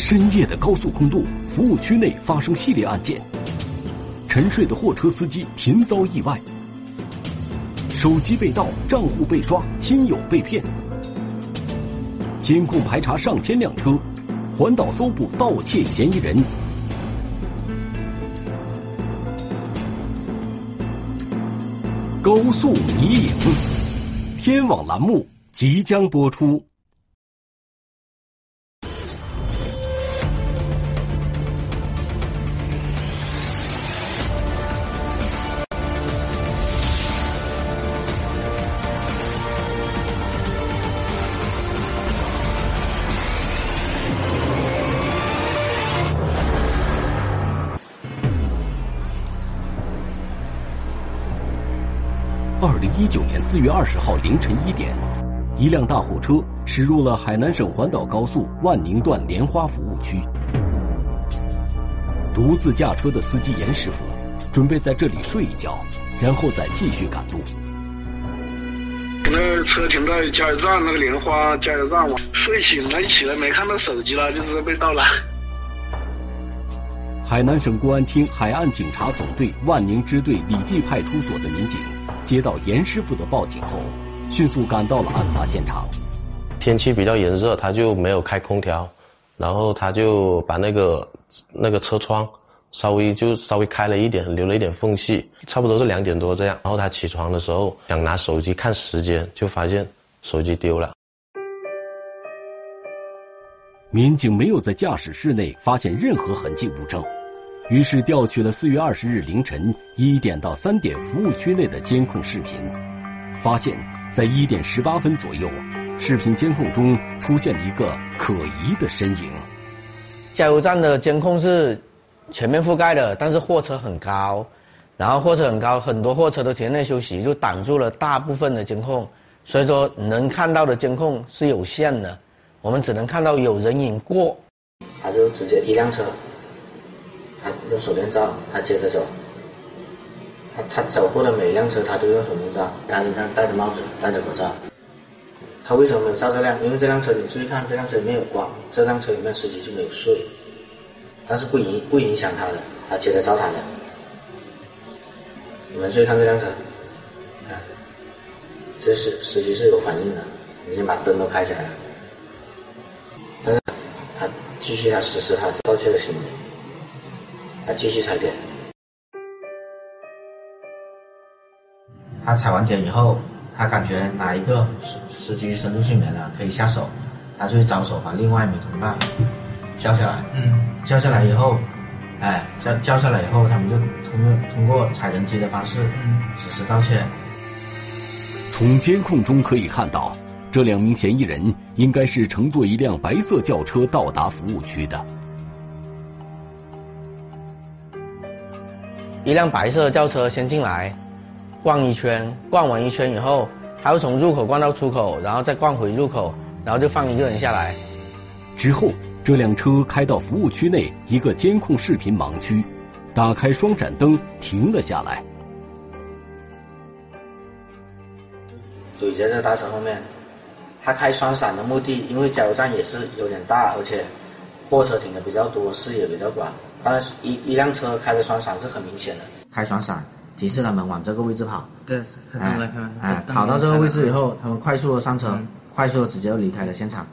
深夜的高速公路服务区内发生系列案件，沉睡的货车司机频遭意外，手机被盗，账户被刷，亲友被骗，监控排查上千辆车，环岛搜捕盗窃嫌疑人。高速迷影，天网栏目即将播出。二零一九年四月二十号凌晨一点，一辆大货车驶入了海南省环岛高速万宁段莲花服务区。独自驾车的司机严师傅准备在这里睡一觉，然后再继续赶路。那车停在加油站，那个莲花加油站嘛。睡醒了，一起来没看到手机了，就是被盗了。海南省公安厅海岸警察总队万宁支队李记派出所的民警。接到严师傅的报警后，迅速赶到了案发现场。天气比较炎热，他就没有开空调，然后他就把那个那个车窗稍微就稍微开了一点，留了一点缝隙。差不多是两点多这样，然后他起床的时候想拿手机看时间，就发现手机丢了。民警没有在驾驶室内发现任何痕迹物证。于是调取了四月二十日凌晨一点到三点服务区内的监控视频，发现，在一点十八分左右，视频监控中出现了一个可疑的身影。加油站的监控是全面覆盖的，但是货车很高，然后货车很高，很多货车都停在那休息，就挡住了大部分的监控，所以说能看到的监控是有限的，我们只能看到有人影过。他就直接一辆车。他用手电照，他接着走。他他走过的每一辆车，他都用手电照。他你看戴着帽子，戴着口罩。他为什么没有照这辆？因为这辆车你注意看，这辆车里面有光，这辆车里面司机就没有睡。但是不影不影响他的，他接着照他的。你们注意看这辆车，看，这是司机是有反应的，已经把灯都开起来了。但是他继续他实施他盗窃的行为。他继续踩点。他踩完点以后，他感觉哪一个司司机深度睡眠了，可以下手，他就会着手把另外一名同伴叫下来。嗯。叫下来以后，哎，叫叫下来以后，他们就通过通过踩人梯的方式实施盗窃。从监控中可以看到，这两名嫌疑人应该是乘坐一辆白色轿车到达服务区的。一辆白色的轿车先进来，逛一圈，逛完一圈以后，他又从入口逛到出口，然后再逛回入口，然后就放一个人下来。之后，这辆车开到服务区内一个监控视频盲区，打开双闪灯停了下来。怼在这大车后面，他开双闪的目的，因为加油站也是有点大，而且货车停的比较多，视野比较广。当然，一一辆车开着双闪是很明显的，开双闪提示他们往这个位置跑。对，他们来看。哎，跑到这个位置以后，他们快速的上车，快速的直接离开了现场。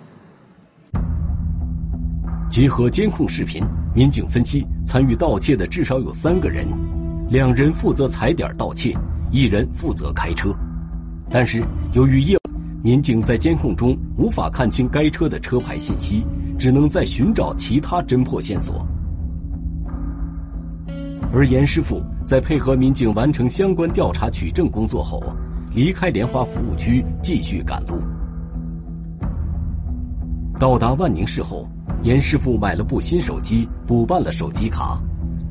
结合监控视频，民警分析，参与盗窃的至少有三个人，两人负责踩点盗窃，一人负责开车。但是由于业，民警在监控中无法看清该车的车牌信息，只能再寻找其他侦破线索。而严师傅在配合民警完成相关调查取证工作后，离开莲花服务区继续赶路。到达万宁市后，严师傅买了部新手机，补办了手机卡。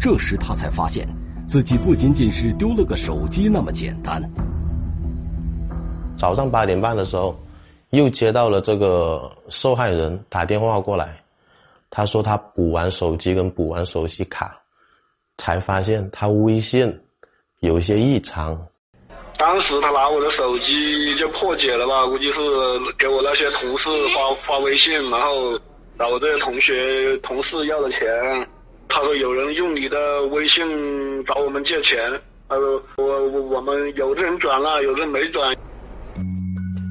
这时他才发现，自己不仅仅是丢了个手机那么简单。早上八点半的时候，又接到了这个受害人打电话过来，他说他补完手机跟补完手机卡。才发现他微信有一些异常。当时他拿我的手机就破解了吧，估计是给我那些同事发发微信，然后找我这些同学同事要的钱。他说有人用你的微信找我们借钱。他说我我我们有的人转了，有的人没转。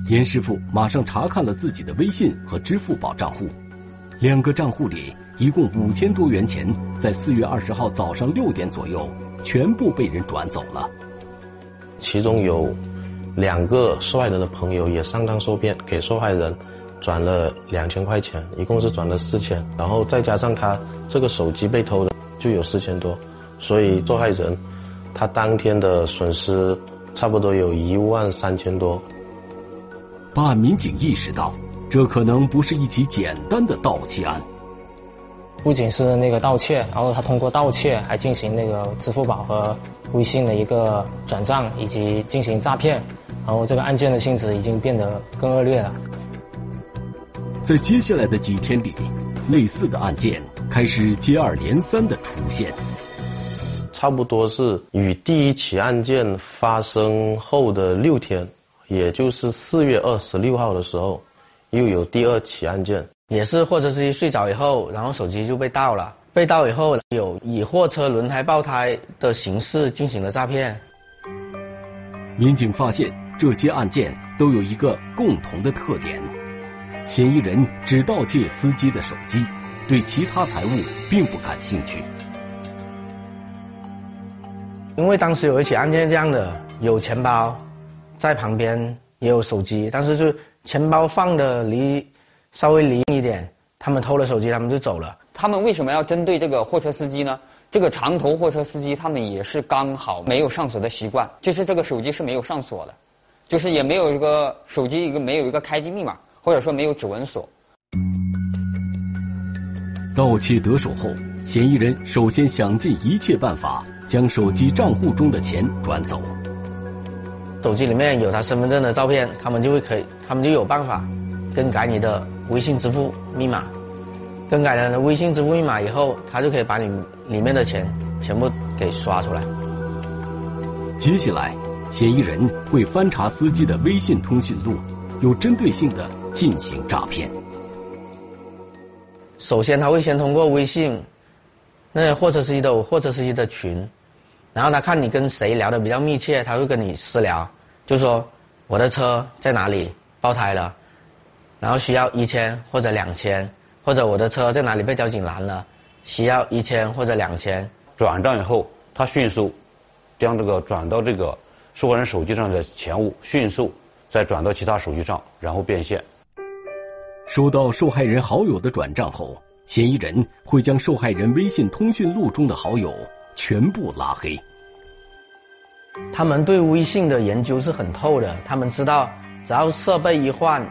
严师傅马上查看了自己的微信和支付宝账户，两个账户里一共五千多元钱，在四月二十号早上六点左右全部被人转走了。其中有两个受害人的朋友也上当受骗，给受害人转了两千块钱，一共是转了四千，然后再加上他这个手机被偷的就有四千多，所以受害人他当天的损失差不多有一万三千多。办案民警意识到，这可能不是一起简单的盗窃案。不仅是那个盗窃，然后他通过盗窃还进行那个支付宝和微信的一个转账，以及进行诈骗，然后这个案件的性质已经变得更恶劣了。在接下来的几天里，类似的案件开始接二连三的出现。差不多是与第一起案件发生后的六天。也就是四月二十六号的时候，又有第二起案件，也是货车司机睡着以后，然后手机就被盗了。被盗以后，有以货车轮胎爆胎的形式进行了诈骗。民警发现，这些案件都有一个共同的特点：嫌疑人只盗窃司机的手机，对其他财物并不感兴趣。因为当时有一起案件这样的，有钱包。在旁边也有手机，但是就钱包放的离稍微灵一点，他们偷了手机，他们就走了。他们为什么要针对这个货车司机呢？这个长途货车司机他们也是刚好没有上锁的习惯，就是这个手机是没有上锁的，就是也没有一个手机一个没有一个开机密码，或者说没有指纹锁。盗窃得手后，嫌疑人首先想尽一切办法将手机账户中的钱转走。手机里面有他身份证的照片，他们就会可以，他们就有办法更改你的微信支付密码。更改了微信支付密码以后，他就可以把你里面的钱全部给刷出来。接下来，嫌疑人会翻查司机的微信通讯录，有针对性的进行诈骗。首先，他会先通过微信，那些货车司机的货车司机的群。然后他看你跟谁聊的比较密切，他会跟你私聊，就说我的车在哪里爆胎了，然后需要一千或者两千，或者我的车在哪里被交警拦了，需要一千或者两千。转账以后，他迅速将这个转到这个受害人手机上的钱物迅速再转到其他手机上，然后变现。收到受害人好友的转账后，嫌疑人会将受害人微信通讯录中的好友。全部拉黑。他们对微信的研究是很透的，他们知道只要设备一换，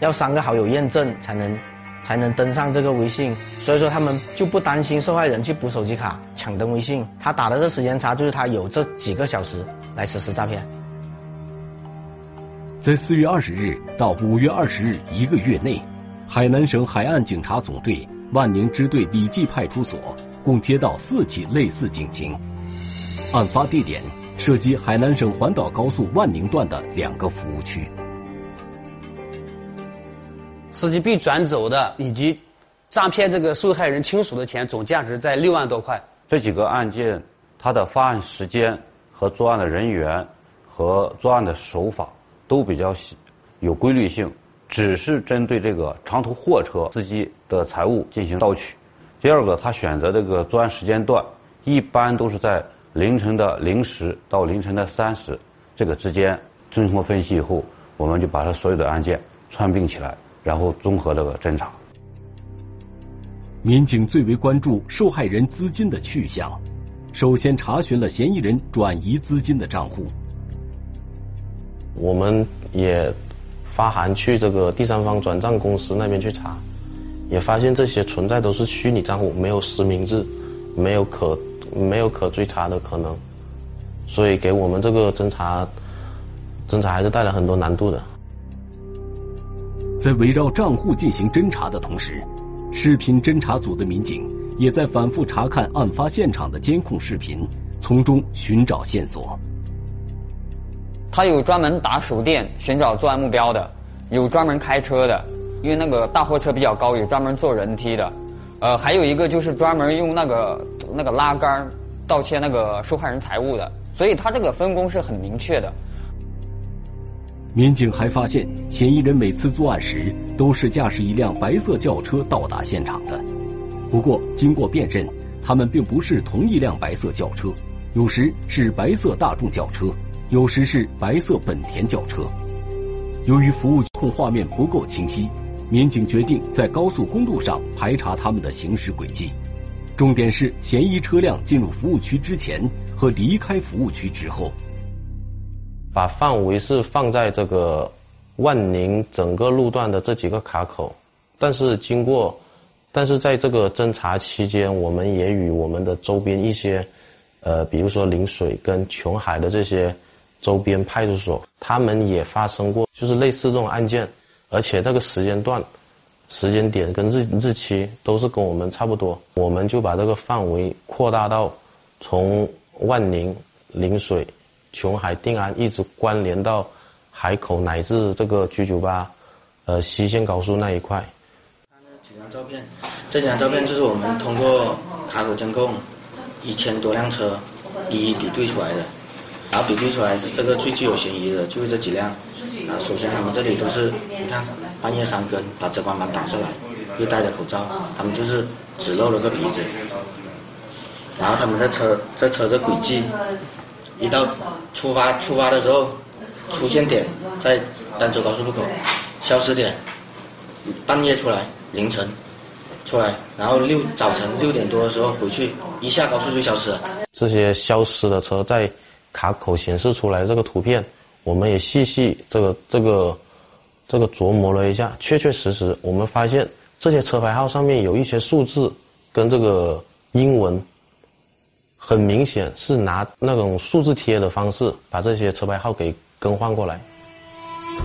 要三个好友验证才能才能登上这个微信，所以说他们就不担心受害人去补手机卡抢登微信。他打的这时间差就是他有这几个小时来实施诈骗。在四月二十日到五月二十日一个月内，海南省海岸警察总队万宁支队李记派出所。共接到四起类似警情，案发地点涉及海南省环岛高速万宁段的两个服务区。司机被转走的以及诈骗这个受害人亲属的钱总价值在六万多块。这几个案件，它的发案时间和作案的人员和作案的手法都比较有规律性，只是针对这个长途货车司机的财物进行盗取。第二个，他选择这个作案时间段，一般都是在凌晨的零时到凌晨的三时这个之间。综合分析以后，我们就把他所有的案件串并起来，然后综合这个侦查。民警最为关注受害人资金的去向，首先查询了嫌疑人转移资金的账户。我们也发函去这个第三方转账公司那边去查。也发现这些存在都是虚拟账户，没有实名制，没有可没有可追查的可能，所以给我们这个侦查侦查还是带来很多难度的。在围绕账户进行侦查的同时，视频侦查组的民警也在反复查看案发现场的监控视频，从中寻找线索。他有专门打手电寻找作案目标的，有专门开车的。因为那个大货车比较高，有专门坐人梯的，呃，还有一个就是专门用那个那个拉杆盗窃那个受害人财物的，所以他这个分工是很明确的。民警还发现，嫌疑人每次作案时都是驾驶一辆白色轿车到达现场的。不过，经过辨认，他们并不是同一辆白色轿车，有时是白色大众轿车，有时是白色本田轿车。由于服务控画面不够清晰，民警决定在高速公路上排查他们的行驶轨迹，重点是嫌疑车辆进入服务区之前和离开服务区之后。把范围是放在这个万宁整个路段的这几个卡口，但是经过，但是在这个侦查期间，我们也与我们的周边一些，呃，比如说陵水跟琼海的这些周边派出所，他们也发生过就是类似这种案件，而且这个时间段、时间点跟日日期都是跟我们差不多，我们就把这个范围扩大到从万宁、陵水。琼海定安一直关联到海口乃至这个居酒吧，呃西线高速那一块。几张照片，这几张照片就是我们通过卡口监控一千多辆车一一比对出来的，然后比对出来这个最具有嫌疑的就是这几辆。啊，首先他们这里都是你看半夜三更把遮光板打下来，又戴着口罩，他们就是只露了个鼻子。然后他们在车在车的轨迹。一到出发出发的时候，出现点在丹州高速路口，消失点半夜出来，凌晨出来，然后六早晨六点多的时候回去，一下高速就消失了。这些消失的车在卡口显示出来这个图片，我们也细细这个这个这个琢磨了一下，确确实实我们发现这些车牌号上面有一些数字跟这个英文。很明显是拿那种数字贴的方式把这些车牌号给更换过来。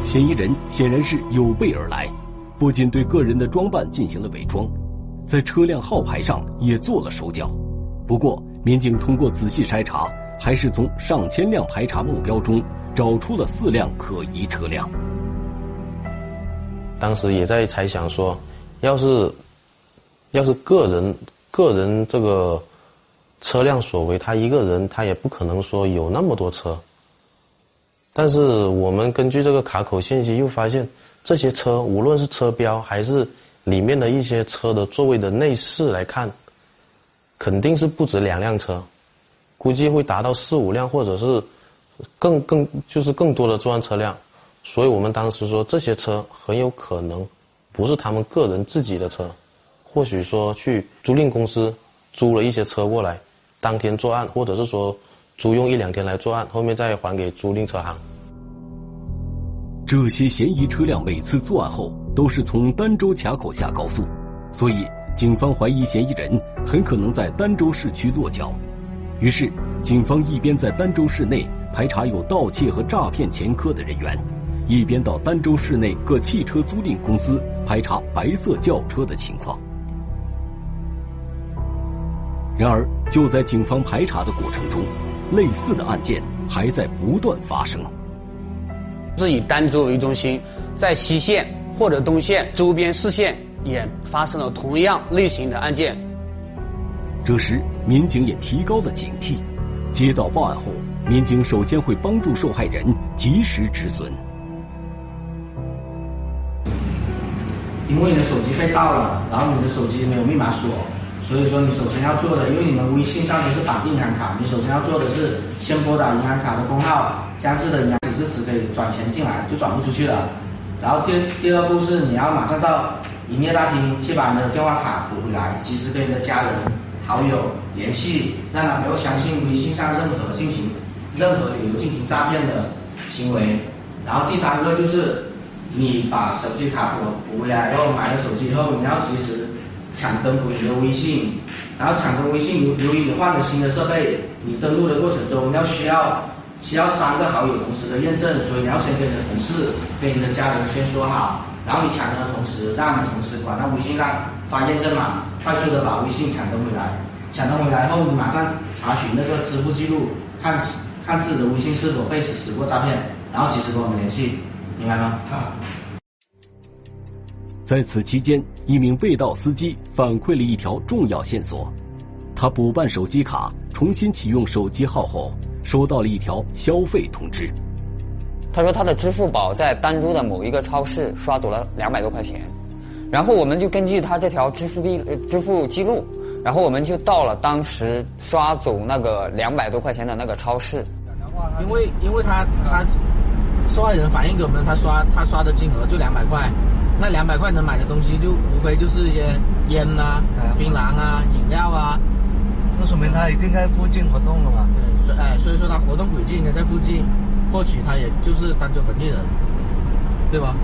嫌疑人显然是有备而来，不仅对个人的装扮进行了伪装，在车辆号牌上也做了手脚。不过，民警通过仔细筛查，还是从上千辆排查目标中找出了四辆可疑车辆。当时也在猜想说，要是要是个人个人这个。车辆所为，他一个人他也不可能说有那么多车。但是我们根据这个卡口信息，又发现这些车无论是车标还是里面的一些车的座位的内饰来看，肯定是不止两辆车，估计会达到四五辆，或者是更更就是更多的作案车辆。所以我们当时说，这些车很有可能不是他们个人自己的车，或许说去租赁公司租了一些车过来。当天作案，或者是说租用一两天来作案，后面再还给租赁车行。这些嫌疑车辆每次作案后都是从儋州卡口下高速，所以警方怀疑嫌疑人很可能在儋州市区落脚。于是，警方一边在儋州市内排查有盗窃和诈骗前科的人员，一边到儋州市内各汽车租赁公司排查白色轿车的情况。然而，就在警方排查的过程中，类似的案件还在不断发生。是以儋州为中心，在西线或者东线周边市县也发生了同样类型的案件。这时，民警也提高了警惕。接到报案后，民警首先会帮助受害人及时止损。因为你的手机被盗了，然后你的手机没有密码锁。所以说，你首先要做的，因为你们微信上面是绑定银行卡，你首先要做的是先拨打银行卡的工号，将自己的银行日子可以转钱进来，就转不出去了。然后第第二步是你要马上到营业大厅去把你的电话卡补回来，及时跟你的家人、好友联系，让他不要相信微信上任何进行任何理由进行诈骗的行为。然后第三个就是你把手机卡补补回来，然后买了手机以后，你要及时。抢登回你的微信，然后抢登微信由由于你换了新的设备，你登录的过程中要需要需要三个好友同时的验证，所以你要先跟你的同事、跟你的家人先说好，然后你抢登的同时，让你同事管到微信上发验证码，快速的把微信抢登回来。抢登回来后，你马上查询那个支付记录，看看自己的微信是否被实施过诈骗，然后及时跟我们联系，明白吗？好。在此期间，一名被盗司机反馈了一条重要线索：他补办手机卡、重新启用手机号后，收到了一条消费通知。他说他的支付宝在丹州的某一个超市刷走了两百多块钱，然后我们就根据他这条支付记支付记录，然后我们就到了当时刷走那个两百多块钱的那个超市。因为因为他他受害人反映给我们，他刷他刷的金额就两百块，那两百块能买的东西就无非就是一些烟啊、槟榔啊、饮料啊，那说明他一定在附近活动了嘛？对，所哎，所以说他活动轨迹应该在附近，或许他也就是儋州本地人，对吧？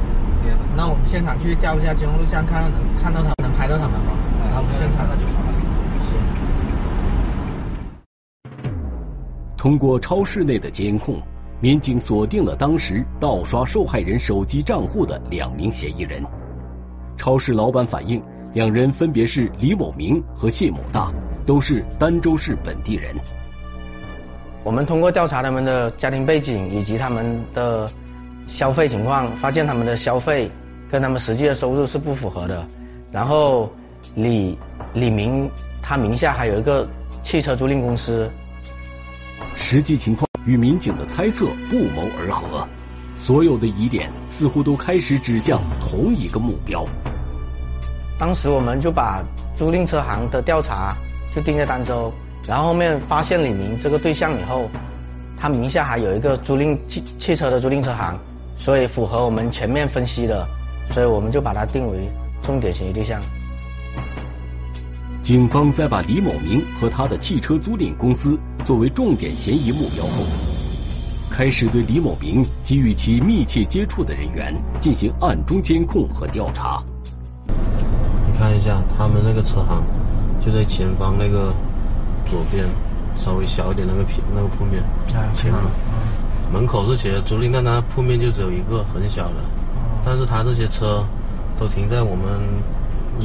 那我们现场去调一下监控录像，看看能看到他能拍到他们吗？然后我们现场那就好了。行。通过超市内的监控，民警锁定了当时盗刷受害人手机账户的两名嫌疑人。超市老板反映，两人分别是李某明和谢某大，都是儋州市本地人。我们通过调查他们的家庭背景以及他们的消费情况，发现他们的消费跟他们实际的收入是不符合的。然后李李明他名下还有一个汽车租赁公司。实际情况与民警的猜测不谋而合，所有的疑点似乎都开始指向同一个目标。当时我们就把租赁车行的调查就定在儋州，然后后面发现李明这个对象以后，他名下还有一个租赁汽汽车的租赁车行，所以符合我们前面分析的，所以我们就把他定为重点嫌疑对象。警方在把李某明和他的汽车租赁公司作为重点嫌疑目标后，开始对李某明及与其密切接触的人员进行暗中监控和调查。你看一下，他们那个车行就在前方那个左边，稍微小一点那个平那个铺面，前面门口是写租赁，但它铺面就只有一个很小的，但是他这些车都停在我们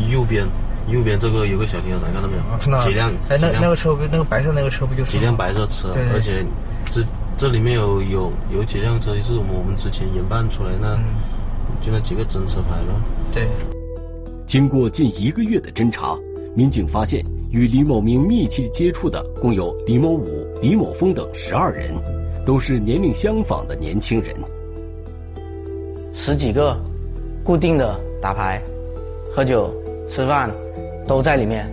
右边。右边这个有个小停车场，看到没有？啊看到几辆？哎，那那个车不，那个白色那个车不就是？几辆白色车，而且这这里面有有有几辆车是我们我们之前研判出来那，就那几个真车牌了。对。经过近一个月的侦查，民警发现与李某明密切接触的共有李某武、李某峰等十二人，都是年龄相仿的年轻人。十几个，固定的打牌、喝酒、吃饭。都在里面。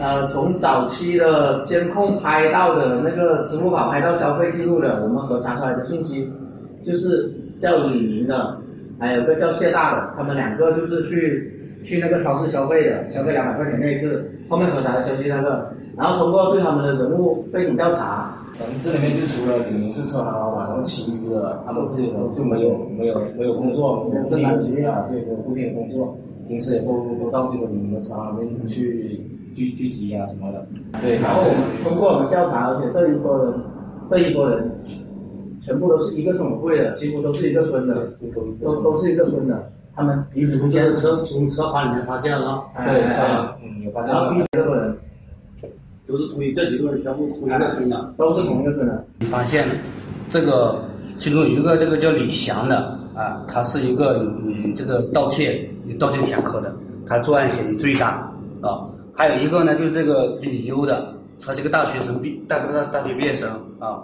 呃，从早期的监控拍到的那个支付宝拍到消费记录的，我们核查出来的信息，就是叫李明的，还有个叫谢大的，他们两个就是去去那个超市消费的，消费两百块钱那一次，后面核查的消息那个，然后通过对他们的人物背景调查，咱们这里面就除了李明是车行老板，然后其余的他们这些人就没有没有没有工作，正当职业啊，对，没有固定工作。平时也都都到这个你们的车行里面去聚聚集啊什么的。对，然后通过我们调查，而且这一波人，这一波人，全部都是一个村委会的，几乎都是一个村的，都都是一个村的。他们彼此之间车从车行里面发现了，对，嗯，有发现了。这个人都是同一这几个人全部同一个村的，都是同一个村的。你发现这个其中有一个这个叫李翔的。啊，他是一个嗯这个盗窃有盗窃前科的，他作案嫌疑最大啊。还有一个呢，就是这个李优的，他是个大学生毕大大大学毕业生啊。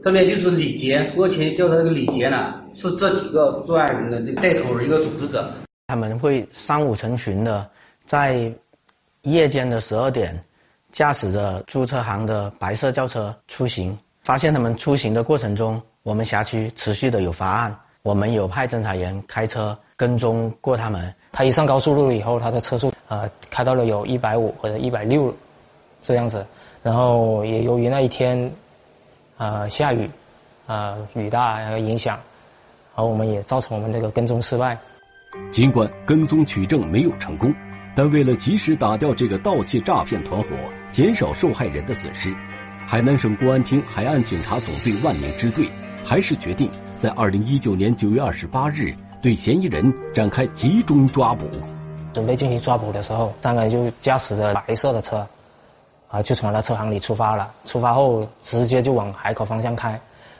这边就是李杰，土耳其调查这个李杰呢，是这几个作案人的这个带头的一个组织者。他们会三五成群的，在夜间的十二点，驾驶着租车行的白色轿车出行。发现他们出行的过程中，我们辖区持续的有发案。我们有派侦查员开车跟踪过他们。他一上高速路以后，他的车速呃开到了有一百五或者一百六这样子。然后也由于那一天呃下雨，呃雨大影响，然后我们也造成我们这个跟踪失败。尽管跟踪取证没有成功，但为了及时打掉这个盗窃诈骗团伙，减少受害人的损失，海南省公安厅海岸警察总队万宁支队还是决定。在二零一九年九月二十八日，对嫌疑人展开集中抓捕。准备进行抓捕的时候，三个人就驾驶着白色的车，啊，就从那车行里出发了。出发后，直接就往海口方向开，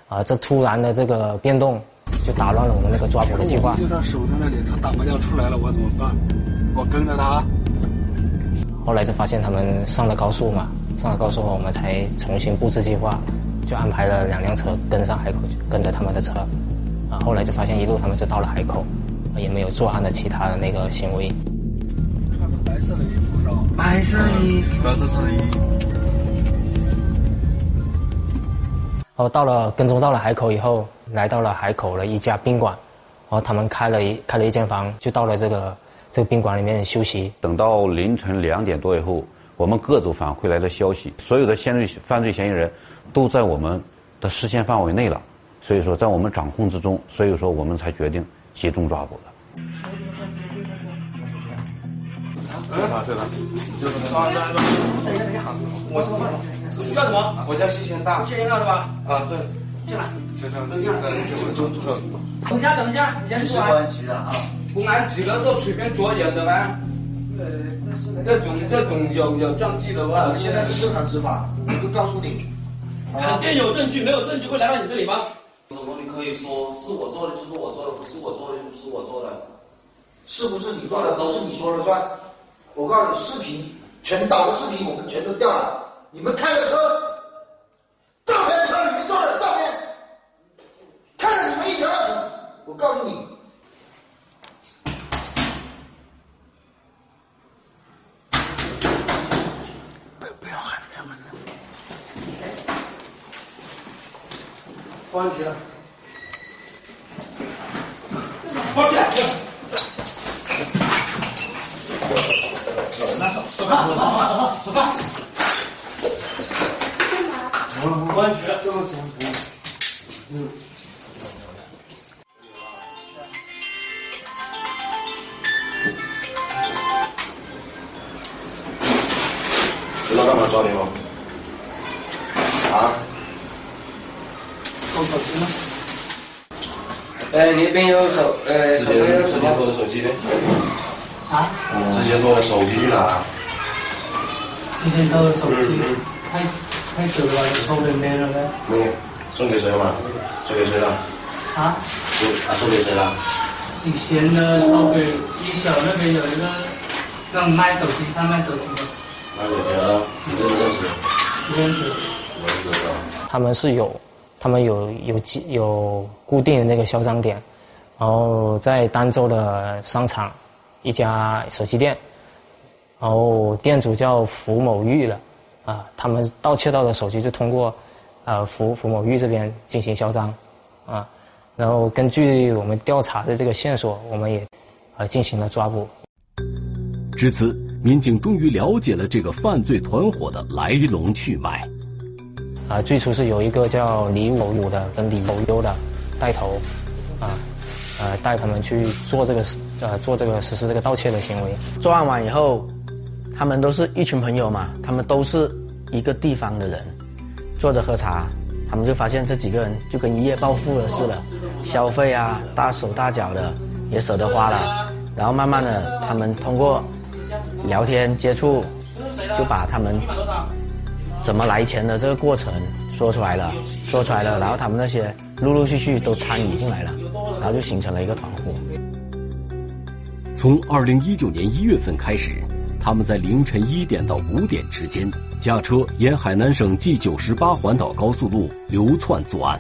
啊，这突然的这个变动，就打乱了我们那个抓捕的计划。就他守在那里，他打麻将出来了，我怎么办？我跟着他。后来就发现他们上了高速嘛，上了高速后，我们才重新布置计划，就安排了两辆车跟上海口，跟着他们的车。啊，后来就发现一路他们是到了海口，也没有作案的其他的那个行为。穿着白色的衣服是吧？白色衣服，白色衣服。然后到了跟踪到了海口以后，来到了海口的一家宾馆，然后他们开了一开了一间房，就到了这个这个宾馆里面休息。等到凌晨两点多以后，我们各组返回来的消息，所有的犯罪犯罪嫌疑人都在我们的视线范围内了，所以说在我们掌控之中，所以说我们才决定集中抓捕的。这他这他，就是他。等一下等一下，我是你叫什么？我叫谢贤大。谢贤大是吧？啊，对。进来。先生，等一下，等一下，等一下，你先出来。公安局的啊。公安局的都随便捉人的吗？呃，这种这种有有证据的话，现在是正常执法，我就告诉你。肯定有证据，没有证据会来到你这里吗？什么你可以说是我做的就是我做的，不是我做的就不是我做的。是不是你做的都是你说了算。我告诉你，视频全导的视频我们全都调了。你们开的车，手机吗？哎，你那边有手，呃，手机有手机，我的手机呢？啊？之前做的手机去哪了？之前偷的手机，太太久了吧？你收的没了呗？没有，送给谁了嘛？送给谁了？啊？送啊，送给谁了？以前呢，送给一小那边有一个那种卖手机，他卖手机的。卖手机啊？你认不认识？不认识。我认识啊。他们是有，他们有有几有固定的那个销赃点，然后在儋州的商场一家手机店，然后店主叫符某玉了，啊，他们盗窃到的手机就通过，呃，符符某玉这边进行销赃，啊，然后根据我们调查的这个线索，我们也，呃，进行了抓捕。至此，民警终于了解了这个犯罪团伙的来龙去脉。啊，最初是有一个叫李某武的跟李某优的带头，啊，呃，带他们去做这个呃做这个实施这个盗窃的行为。作案完以后，他们都是一群朋友嘛，他们都是一个地方的人，坐着喝茶，他们就发现这几个人就跟一夜暴富了似的，消费啊大手大脚的也舍得花了，然后慢慢的他们通过聊天接触，就把他们。怎么来钱的这个过程说出来了，说出来了，然后他们那些陆陆续续都参与进来了，然后就形成了一个团伙。从二零一九年一月份开始，他们在凌晨一点到五点之间驾车沿海南省 G 九十八环岛高速路流窜作案。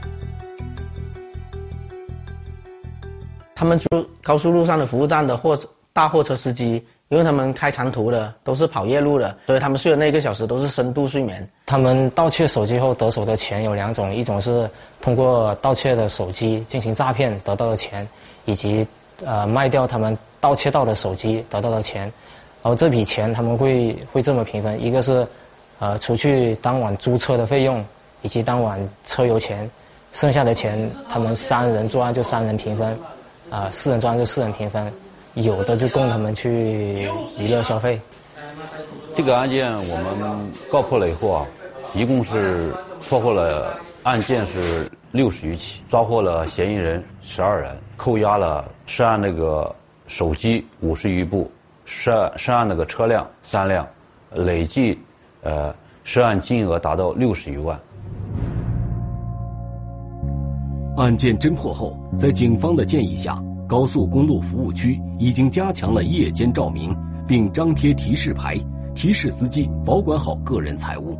他们就高速路上的服务站的货大货车司机。因为他们开长途的都是跑夜路的，所以他们睡的那一个小时都是深度睡眠。他们盗窃手机后得手的钱有两种，一种是通过盗窃的手机进行诈骗得到的钱，以及呃卖掉他们盗窃到的手机得到的钱。然后这笔钱他们会会这么平分：一个是呃除去当晚租车的费用以及当晚车油钱，剩下的钱他们三人作案就三人平分，啊四人作案就四人平分。有的就供他们去娱乐消费。这个案件我们告破了以后啊，一共是破获了案件是六十余起，抓获了嫌疑人十二人，扣押了涉案那个手机五十余部，涉涉案那个车辆三辆，累计呃涉案金额达到六十余万。案件侦破后，在警方的建议下，高速公路服务区已经加强了夜间照明，并张贴提示牌，提示司机保管好个人财物。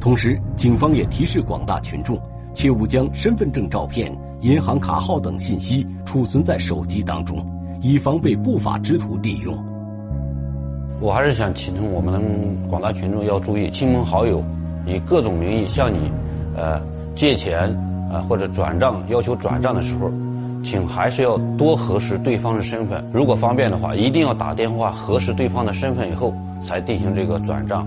同时，警方也提示广大群众，切勿将身份证照片、银行卡号等信息储存在手机当中，以防被不法之徒利用。我还是想请我们广大群众要注意，亲朋好友以各种名义向你，呃，借钱啊或者转账要求转账的时候，请还是要多核实对方的身份。如果方便的话，一定要打电话核实对方的身份以后，才进行这个转账。